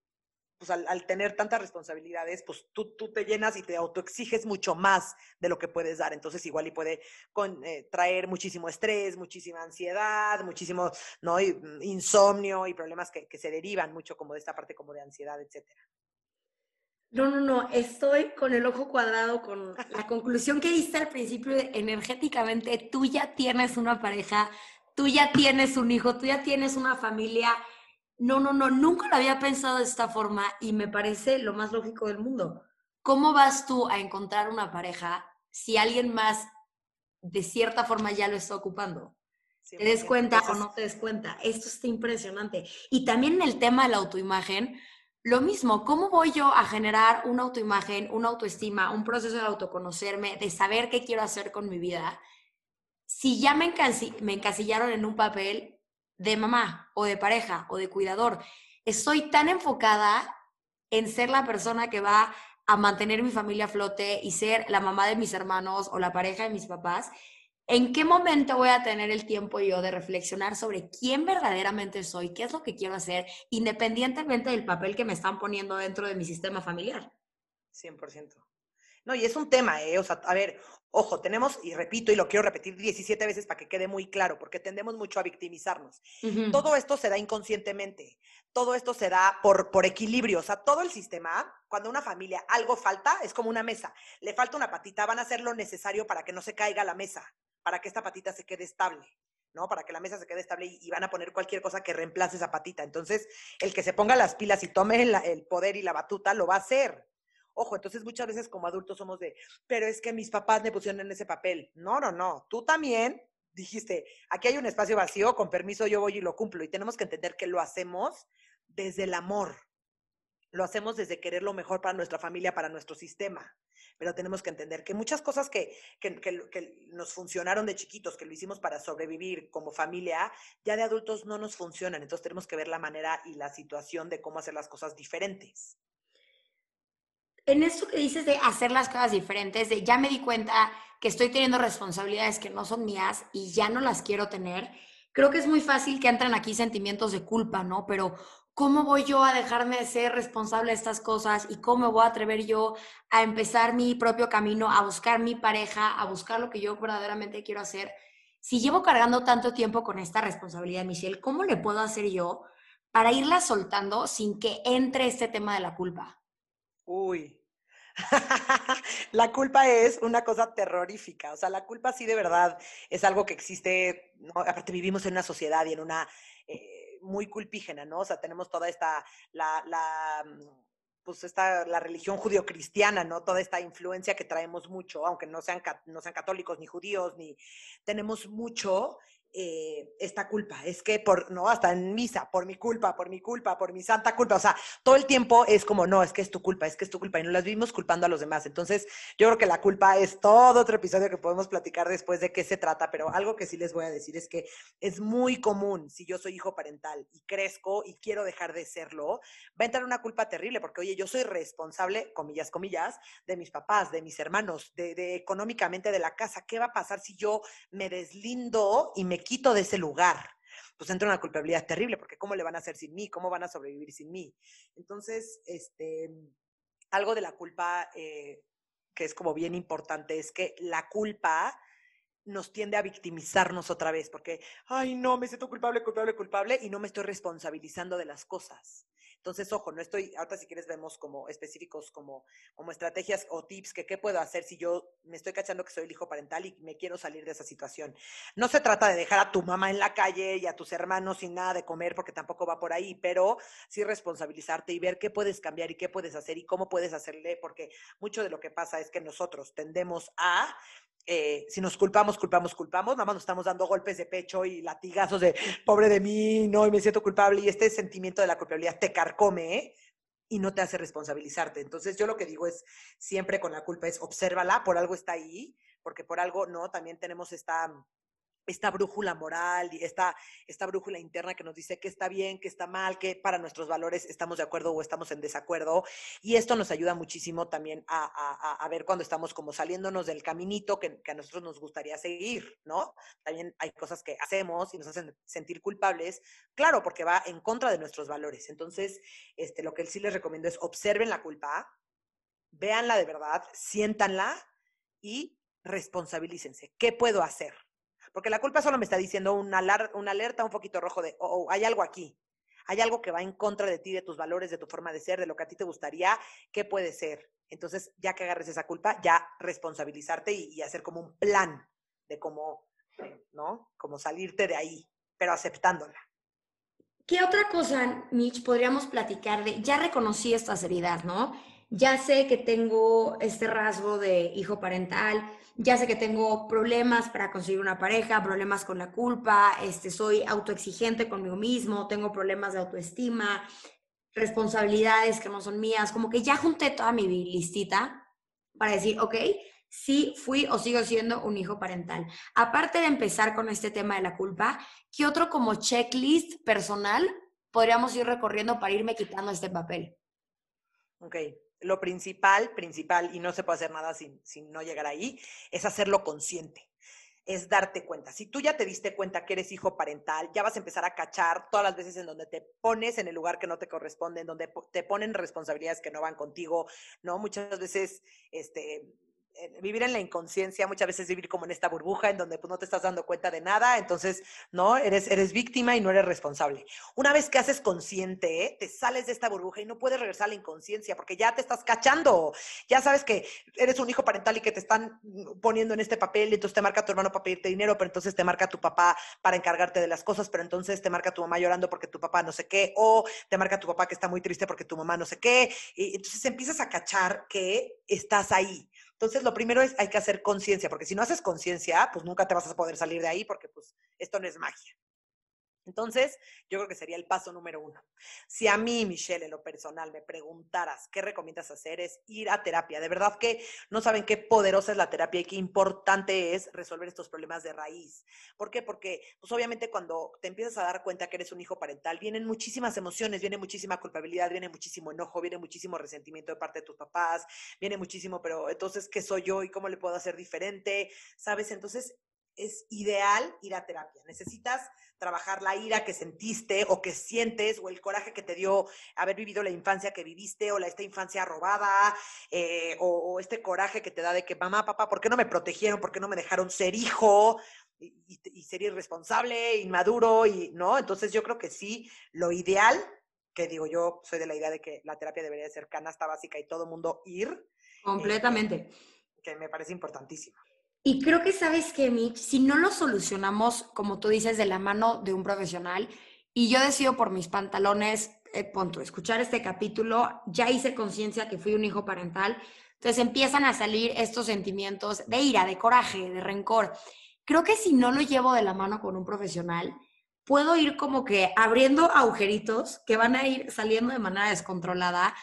pues al, tener tantas responsabilidades, pues tú, tú, te llenas y te autoexiges mucho más de lo que puedes dar. Entonces igual y puede eh, traer muchísimo estrés, muchísima ansiedad, muchísimo ¿no? Mm, insomnio y problemas que, que se derivan mucho como de esta parte como de ansiedad, etcétera. No, no, no, estoy con el ojo cuadrado con la conclusión que diste al principio energéticamente, tú ya tienes una pareja, tú ya tienes un hijo, tú ya tienes una familia. No, no, no, nunca lo había pensado de esta forma y me parece lo más lógico del mundo. ¿Cómo vas tú a encontrar una pareja si alguien más de cierta forma ya lo está ocupando? ¿Te des cuenta o no te des cuenta? Esto está impresionante. Y también en el tema de la autoimagen, lo mismo, ¿cómo voy yo a generar una autoimagen, una autoestima, un proceso de autoconocerme, de saber qué quiero hacer con mi vida, si ya me, encasillaron en un papel de mamá o de pareja o de cuidador? Estoy tan enfocada en ser la persona que va a mantener mi familia a flote y ser la mamá de mis hermanos o la pareja de mis papás, ¿En qué momento voy a tener el tiempo yo de reflexionar sobre quién verdaderamente soy, qué es lo que quiero hacer, independientemente del papel que me están poniendo dentro de mi sistema familiar? 100%. No, y es un tema, ¿eh? O sea, a ver, ojo, tenemos, y repito, y lo quiero repetir 17 veces para que quede muy claro, porque tendemos mucho a victimizarnos. Todo esto se da inconscientemente, todo esto se da por, por equilibrio, o sea, todo el sistema, cuando una familia algo falta, es como una mesa, le falta una patita, van a hacer lo necesario para que no se caiga la mesa para que esta patita se quede estable. ¿no? Para que la mesa se quede estable y, van a poner cualquier cosa que reemplace esa patita. Entonces, el que se ponga las pilas y tome el, poder y la batuta lo va a hacer. Ojo, entonces muchas veces como adultos somos de, pero es que mis papás me pusieron en ese papel. No, no, no. Tú también dijiste, aquí hay un espacio vacío, con permiso yo voy y lo cumplo. Y tenemos que entender que lo hacemos desde el amor. Lo hacemos desde querer lo mejor para nuestra familia, para nuestro sistema pero tenemos que entender que muchas cosas que, nos funcionaron de chiquitos, que lo hicimos para sobrevivir como familia, ya de adultos no nos funcionan. Entonces tenemos que ver la manera y la situación de cómo hacer las cosas diferentes. En esto que dices de hacer las cosas diferentes, de ya me di cuenta que estoy teniendo responsabilidades que no son mías y ya no las quiero tener, creo que es muy fácil que entren aquí sentimientos de culpa, ¿no? Pero ¿cómo voy yo a dejarme de ser responsable de estas cosas y cómo me voy a atrever yo a empezar mi propio camino, a buscar mi pareja, a buscar lo que yo verdaderamente quiero hacer? Si llevo cargando tanto tiempo con esta responsabilidad, Michelle, ¿cómo le puedo hacer yo para irla soltando sin que entre este tema de la culpa? Uy, la culpa es una cosa terrorífica, o sea, la culpa sí de verdad es algo que existe, aparte vivimos en una sociedad y en una eh, muy culpígena, ¿no? O sea, tenemos toda esta, la, la mm, pues esta, la religión judio-cristiana, ¿no? Toda esta influencia que traemos mucho, aunque no sean, no sean católicos ni judíos, ni tenemos mucho eh, esta culpa, es que por, no, hasta en misa, por mi culpa, por mi culpa, por mi santa culpa, o sea, todo el tiempo es como, no, es que es tu culpa, es que es tu culpa, y no las vivimos culpando a los demás. Entonces, yo creo que la culpa es todo otro episodio que podemos platicar después de qué se trata, pero algo que sí les voy a decir es que es muy común, si yo soy hijo parental y crezco y quiero dejar de serlo, va a entrar una culpa terrible, porque oye, yo soy responsable, comillas, comillas, de mis papás, de mis hermanos, de, de económicamente de la casa. ¿Qué va a pasar si yo me deslindo y me quito de ese lugar, pues entra una culpabilidad terrible, porque ¿cómo le van a hacer sin mí? ¿Cómo van a sobrevivir sin mí? Entonces, este, algo de la culpa eh, que es como bien importante es que la culpa nos tiende a victimizarnos otra vez, porque, ay, no, me siento culpable, culpable, culpable, y no me estoy responsabilizando de las cosas. Entonces, ojo, no estoy, ahorita si quieres vemos como específicos, como, como estrategias o tips que qué puedo hacer si yo me estoy cachando que soy el hijo parental y me quiero salir de esa situación. No se trata de dejar a tu mamá en la calle y a tus hermanos sin nada de comer, porque tampoco va por ahí, pero sí responsabilizarte y ver qué puedes cambiar y qué puedes hacer y cómo puedes hacerle, porque mucho de lo que pasa es que nosotros tendemos a eh, si nos culpamos, culpamos, culpamos, nada más nos estamos dando golpes de pecho y latigazos de pobre de mí, no, y me siento culpable, y este sentimiento de la culpabilidad te carcome y no te hace responsabilizarte. Entonces, yo lo que digo es, siempre con la culpa es, obsérvala, por algo está ahí, porque por algo, no, también tenemos esta esta brújula moral y esta, esta brújula interna que nos dice que está bien, que está mal, que para nuestros valores estamos de acuerdo o estamos en desacuerdo. Y esto nos ayuda muchísimo también a, ver cuando estamos como saliéndonos del caminito que, a nosotros nos gustaría seguir, ¿no? También hay cosas que hacemos y nos hacen sentir culpables, claro, porque va en contra de nuestros valores. Entonces, este, lo que sí les recomiendo es observen la culpa, véanla de verdad, siéntanla y responsabilícense. ¿Qué puedo hacer? Porque la culpa solo me está diciendo una, alerta un poquito rojo de, oh, oh, hay algo aquí. Hay algo que va en contra de ti, de tus valores, de tu forma de ser, de lo que a ti te gustaría. ¿Qué puede ser? Entonces, ya que agarres esa culpa, ya responsabilizarte y, hacer como un plan de cómo, ¿no? Como salirte de ahí, pero aceptándola. ¿Qué otra cosa, Mitch, podríamos platicar de, ya reconocí esta seriedad, ¿no? Ya sé que tengo este rasgo de hijo parental, ya sé que tengo problemas para conseguir una pareja, problemas con la culpa, este, soy autoexigente conmigo mismo, tengo problemas de autoestima, responsabilidades que no son mías, como que ya junté toda mi listita para decir, ok, sí fui o sigo siendo un hijo parental. Aparte de empezar con este tema de la culpa, ¿qué otro como checklist personal podríamos ir recorriendo para irme quitando este papel? Ok, lo principal, principal, y no se puede hacer nada sin, sin no llegar ahí, es hacerlo consciente es darte cuenta. Si tú ya te diste cuenta que eres hijo parental, ya vas a empezar a cachar todas las veces en donde te pones en el lugar que no te corresponde, en donde te ponen responsabilidades que no van contigo, ¿no? Muchas veces, este, vivir en la inconsciencia, muchas veces vivir como en esta burbuja en donde pues, no te estás dando cuenta de nada, entonces, ¿no? Eres, eres víctima y no eres responsable. Una vez que haces consciente, te sales de esta burbuja y no puedes regresar a la inconsciencia porque ya te estás cachando, ya sabes que eres un hijo parental y que te están poniendo en este papel y entonces te marca tu hermano para pedirte dinero, pero entonces te marca tu papá para encargarte de las cosas, pero entonces te marca tu mamá llorando porque tu papá no sé qué, o te marca tu papá que está muy triste porque tu mamá no sé qué, y entonces empiezas a cachar que estás ahí. Entonces, lo primero es hay que hacer conciencia, porque si no haces conciencia, pues nunca te vas a poder salir de ahí, porque pues esto no es magia. Entonces, yo creo que sería el paso número uno. Si a mí, Michelle, en lo personal, me preguntaras qué recomiendas hacer, es ir a terapia. De verdad que no saben qué poderosa es la terapia y qué importante es resolver estos problemas de raíz. ¿Por qué? Porque, pues obviamente, cuando te empiezas a dar cuenta que eres un hijo parental, vienen muchísimas emociones, viene muchísima culpabilidad, viene muchísimo enojo, viene muchísimo resentimiento de parte de tus papás, viene muchísimo, pero entonces, ¿qué soy yo y cómo le puedo hacer diferente? ¿Sabes? Entonces, es ideal ir a terapia. Necesitas trabajar la ira que sentiste o que sientes o el coraje que te dio haber vivido la infancia que viviste o la, esta infancia robada eh, o, este coraje que te da de que mamá, papá, ¿por qué no me protegieron? ¿Por qué no me dejaron ser hijo? Y, y, ser irresponsable, inmaduro, y no. Entonces yo creo que sí, lo ideal, que digo yo, soy de la idea de que la terapia debería ser canasta básica y todo mundo ir. Este, Completamente. que me parece importantísimo. Y creo que sabes que, Mitch, si no lo solucionamos, como tú dices, de la mano de un profesional, y yo decido por mis pantalones, eh, punto, escuchar este capítulo, ya hice conciencia que fui un hijo parental, entonces empiezan a salir estos sentimientos de ira, de coraje, de rencor. Creo que si no lo llevo de la mano con un profesional, puedo ir como que abriendo agujeritos que van a ir saliendo de manera descontrolada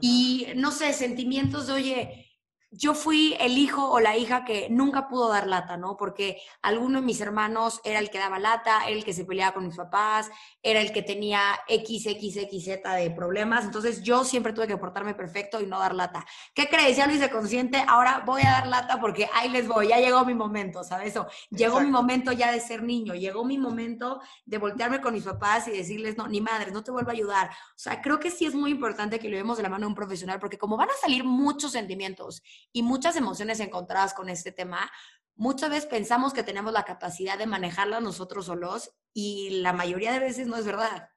y, no sé, sentimientos de, oye, yo fui el hijo o la hija que nunca pudo dar lata, ¿no? Porque alguno de mis hermanos era el que daba lata, era el que se peleaba con mis papás, era el que tenía XXXZ de problemas. Entonces yo siempre tuve que portarme perfecto y no dar lata. ¿Qué crees? Ya lo hice consciente, ahora voy a dar lata porque ahí les voy, ya llegó mi momento, ¿sabes? O llegó mi momento ya de ser niño, llegó mi momento de voltearme con mis papás y decirles, no, ni madres, no te vuelvo a ayudar. O sea, creo que sí es muy importante que lo vemos de la mano de un profesional porque como van a salir muchos sentimientos y muchas emociones encontradas con este tema, muchas veces pensamos que tenemos la capacidad de manejarla nosotros solos y la mayoría de veces no es verdad.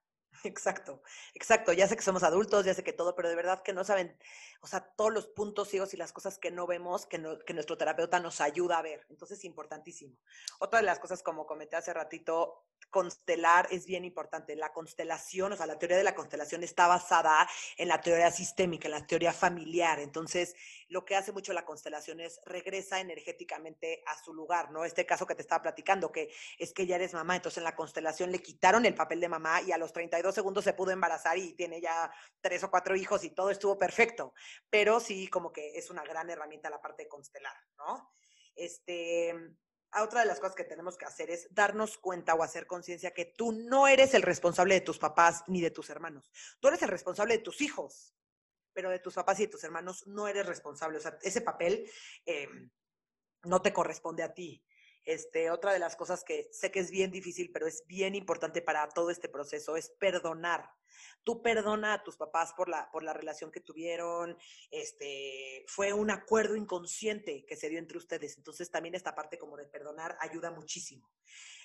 Exacto, exacto. Ya sé que somos adultos, ya sé que todo, pero de verdad que no saben, o sea, todos los puntos ciegos y las cosas que no vemos, que, que nuestro terapeuta nos ayuda a ver. Entonces, importantísimo. Otra de las cosas, como comenté hace ratito, constelar es bien importante. La constelación, o sea, la teoría de la constelación está basada en la teoría sistémica, en la teoría familiar. Entonces, lo que hace mucho la constelación es regresa energéticamente a su lugar, ¿no? Este caso que te estaba platicando, que es que ya eres mamá, entonces en la constelación le quitaron el papel de mamá y a los 32 segundos se pudo embarazar y tiene ya tres o cuatro hijos y todo estuvo perfecto. Pero sí, como que es una gran herramienta la parte constelar, ¿no? Este, otra de las cosas que tenemos que hacer es darnos cuenta o hacer conciencia que tú no eres el responsable de tus papás ni de tus hermanos. Tú eres el responsable de tus hijos, pero de tus papás y de tus hermanos no eres responsable. O sea, ese papel em, no te corresponde a ti. Este, otra de las cosas que sé que es bien difícil, pero es bien importante para todo este proceso es perdonar. Tú perdona a tus papás por la, por la relación que tuvieron, este, fue un acuerdo inconsciente que se dio entre ustedes. Entonces también esta parte como de perdonar ayuda muchísimo.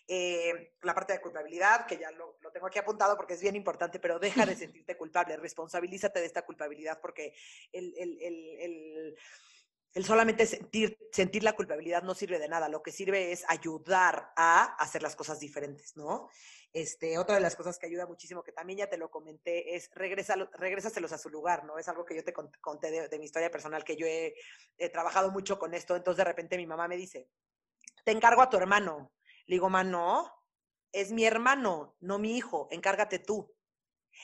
Eh, la parte de culpabilidad, que ya lo, lo, tengo aquí apuntado porque es bien importante, pero deja de sentirte culpable, responsabilízate de esta culpabilidad porque el, el, el el solamente sentir, sentir la culpabilidad no sirve de nada. Lo que sirve es ayudar a hacer las cosas diferentes, ¿no? Este, otra de las cosas que ayuda muchísimo, que también ya te lo comenté, es regrésaselos a su lugar, ¿no? Es algo que yo te conté de, mi historia personal, que yo he, trabajado mucho con esto. Entonces, de repente, mi mamá me dice, te encargo a tu hermano. Le digo, mamá, no, es mi hermano, no mi hijo, encárgate tú.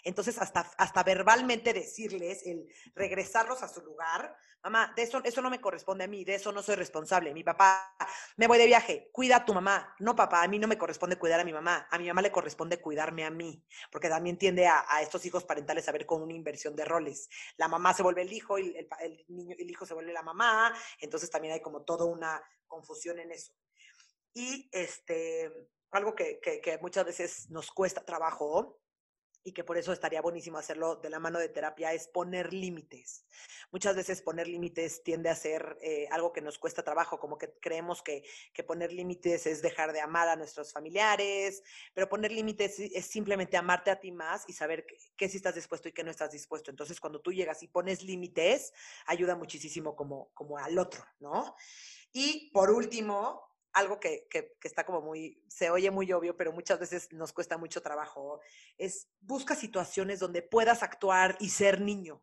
Entonces, hasta, hasta verbalmente decirles, el regresarlos a su lugar, mamá, de eso, eso no me corresponde a mí, de eso no soy responsable. Mi papá, me voy de viaje, cuida a tu mamá. No, papá, a mí no me corresponde cuidar a mi mamá, a mi mamá le corresponde cuidarme a mí, porque también tiende a, estos hijos parentales a ver con una inversión de roles. La mamá se vuelve el hijo y el, niño, el hijo se vuelve la mamá, entonces también hay como toda una confusión en eso. Y este, algo que, que muchas veces nos cuesta trabajo y que por eso estaría buenísimo hacerlo de la mano de terapia, es poner límites. Muchas veces poner límites tiende a ser eh, algo que nos cuesta trabajo, como que creemos que, que poner límites es dejar de amar a nuestros familiares, pero poner límites es simplemente amarte a ti más y saber qué, sí estás dispuesto y qué no estás dispuesto. Entonces, cuando tú llegas y pones límites, ayuda muchísimo como, como al otro, ¿no? Y por último, algo que, que, está como muy, se oye muy obvio, pero muchas veces nos cuesta mucho trabajo, es busca situaciones donde puedas actuar y ser niño,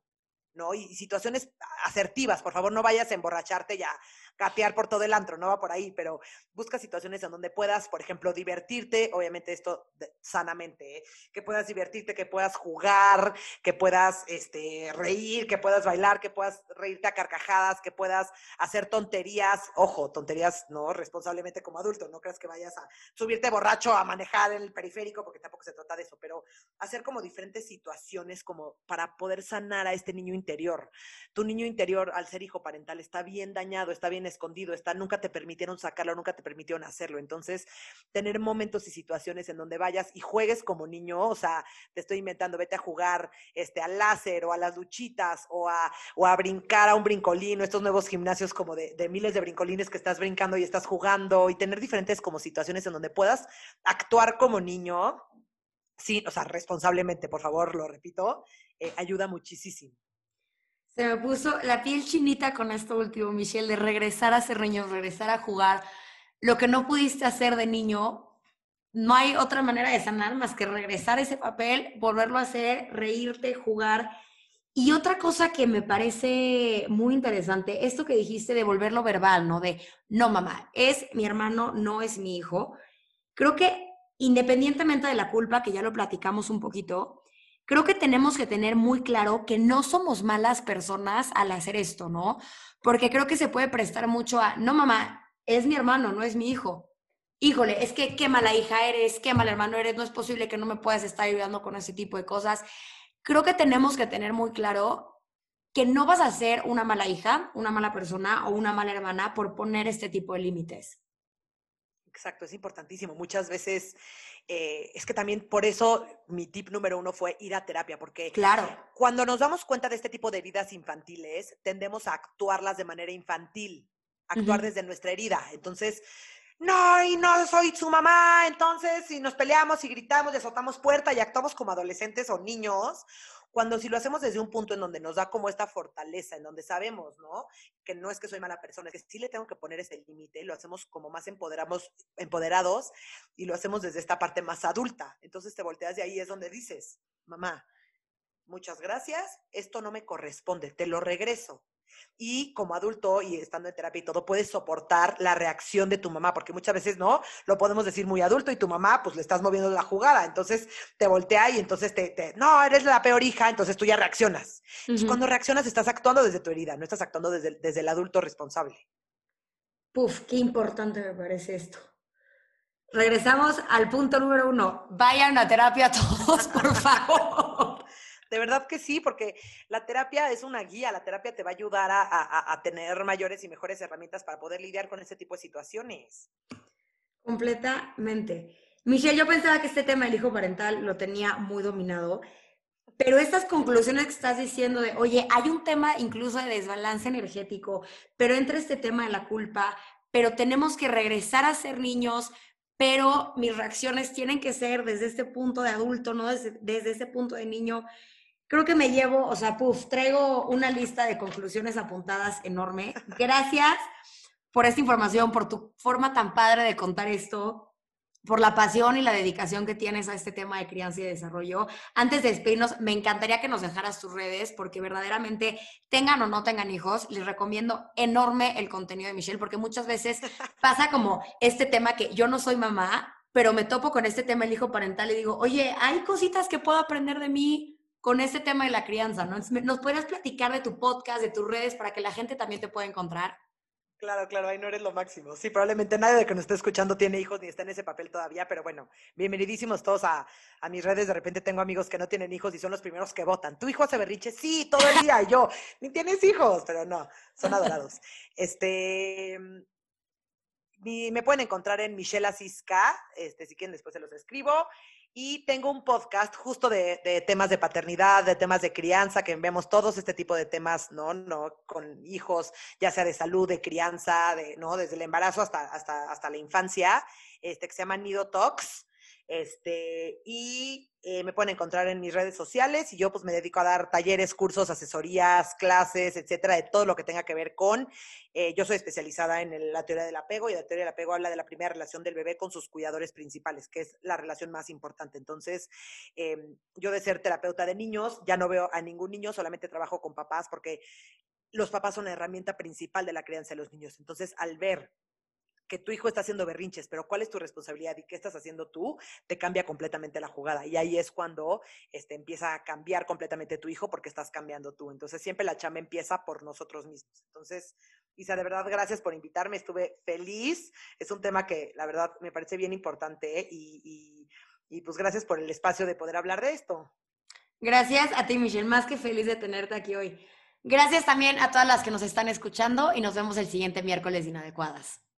¿no? Y, situaciones asertivas, por favor, no vayas a emborracharte ya catear por todo el antro, no va por ahí, pero busca situaciones en donde puedas, por ejemplo, divertirte, obviamente esto sanamente, ¿eh? que puedas divertirte, que puedas jugar, que puedas este, reír, que puedas bailar, que puedas reírte a carcajadas, que puedas hacer tonterías, ojo, tonterías no responsablemente como adulto, no creas que vayas a subirte borracho a manejar en el periférico, porque tampoco se trata de eso, pero hacer como diferentes situaciones como para poder sanar a este niño. Tu niño interior, al ser hijo parental, está bien dañado, está bien escondido, está, nunca te permitieron sacarlo, nunca te permitieron hacerlo. Entonces, tener momentos y situaciones en donde vayas y juegues como niño, o sea, te estoy inventando, vete a jugar este, al láser o a las duchitas o a, o a brincar a un brincolín o estos nuevos gimnasios como de, de miles de brincolines que estás brincando y estás jugando y tener diferentes como situaciones en donde puedas actuar como niño sí, o sea, responsablemente, por favor, lo repito, eh, ayuda muchísimo. Se me puso la piel chinita con esto último, Michelle, de regresar a ser niño, regresar a jugar. Lo que no pudiste hacer de niño, no hay otra manera de sanar más que regresar ese papel, volverlo a hacer, reírte, jugar. Y otra cosa que me parece muy interesante, esto que dijiste de volverlo verbal, ¿no? De, no, mamá, es mi hermano, no es mi hijo. Creo que independientemente de la culpa, que ya lo platicamos un poquito, creo que tenemos que tener muy claro que no somos malas personas al hacer esto, ¿no? Porque creo que se puede prestar mucho a, no mamá, es mi hermano, no es mi hijo. Híjole, es que qué mala hija eres, qué mal hermano eres, no es posible que no me puedas estar ayudando con ese tipo de cosas. Creo que tenemos que tener muy claro que no vas a ser una mala hija, una mala persona o una mala hermana por poner este tipo de límites. Exacto, es importantísimo. Muchas veces eh, es que también por eso mi tip número uno fue ir a terapia, porque claro. cuando nos damos cuenta de este tipo de heridas infantiles, tendemos a actuarlas de manera infantil, actuar desde nuestra herida. Entonces, no, y no soy su mamá, entonces si nos peleamos y gritamos y azotamos puerta y actuamos como adolescentes o niños, cuando si lo hacemos desde un punto en donde nos da como esta fortaleza, en donde sabemos, ¿no? Que no es que soy mala persona, es que sí le tengo que poner ese límite, lo hacemos como más empoderamos, empoderados y lo hacemos desde esta parte más adulta. Entonces te volteas y ahí es donde dices, mamá, muchas gracias, esto no me corresponde, te lo regreso y como adulto y estando en terapia y todo, puedes soportar la reacción de tu mamá, porque muchas veces no, lo podemos decir muy adulto y tu mamá, pues le estás moviendo la jugada, entonces te voltea y entonces te, no, eres la peor hija, entonces tú ya reaccionas. Y cuando reaccionas estás actuando desde tu herida, no estás actuando desde, desde el adulto responsable. Puf, qué importante me parece esto. Regresamos al punto número uno. Vayan a terapia todos, por favor. De verdad que sí, porque la terapia es una guía, la terapia te va a ayudar a, tener mayores y mejores herramientas para poder lidiar con ese tipo de situaciones. Completamente. Michelle, yo pensaba que este tema del hijo parental lo tenía muy dominado, pero estas conclusiones que estás diciendo de, oye, hay un tema incluso de desbalance energético, pero entra este tema de la culpa, pero tenemos que regresar a ser niños, pero mis reacciones tienen que ser desde este punto de adulto, no desde, desde ese punto de niño creo que me llevo, o sea, puf, traigo una lista de conclusiones apuntadas enorme. Gracias por esta información, por tu forma tan padre de contar esto, por la pasión y la dedicación que tienes a este tema de crianza y desarrollo. Antes de despedirnos, me encantaría que nos dejaras tus redes, porque verdaderamente, tengan o no tengan hijos, les recomiendo enorme el contenido de Michelle, porque muchas veces pasa como este tema que yo no soy mamá, pero me topo con este tema del hijo parental y digo, oye, hay cositas que puedo aprender de mí, con este tema de la crianza, ¿no? ¿Nos podrías platicar de tu podcast, de tus redes, para que la gente también te pueda encontrar? Claro, claro, ahí no eres lo máximo. Sí, probablemente nadie de que nos esté escuchando tiene hijos ni está en ese papel todavía, pero bueno, bienvenidísimos todos a, a, mis redes. De repente tengo amigos que no tienen hijos y son los primeros que votan. ¿Tu hijo hace berriche? Sí, todo el día. Yo, ni tienes hijos, pero no, son adorados. Este, me pueden encontrar en Michelle Asisca, este, si quieren después se los escribo. Y tengo un podcast justo de, temas de paternidad, de temas de crianza, que vemos todos este tipo de temas, ¿no? ¿no? Con hijos, ya sea de salud, de crianza, de, ¿no? Desde el embarazo hasta, hasta, hasta la infancia, este, que se llama Nido Talks. Este, y eh, me pueden encontrar en mis redes sociales y yo pues me dedico a dar talleres, cursos, asesorías, clases, etcétera, de todo lo que tenga que ver con. Eh, yo soy especializada en la teoría del apego y la teoría del apego habla de la primera relación del bebé con sus cuidadores principales, que es la relación más importante. Entonces, em, yo de ser terapeuta de niños, ya no veo a ningún niño, solamente trabajo con papás porque los papás son la herramienta principal de la crianza de los niños. Entonces, al ver que tu hijo está haciendo berrinches, pero cuál es tu responsabilidad y qué estás haciendo tú, te cambia completamente la jugada. Y ahí es cuando este, empieza a cambiar completamente tu hijo porque estás cambiando tú. Entonces siempre la chamba empieza por nosotros mismos. Entonces, Isa, de verdad, gracias por invitarme. Estuve feliz. Es un tema que la verdad me parece bien importante y, pues gracias por el espacio de poder hablar de esto. Gracias a ti, Michelle. Más que feliz de tenerte aquí hoy. Gracias también a todas las que nos están escuchando y nos vemos el siguiente miércoles de Inadecuadas.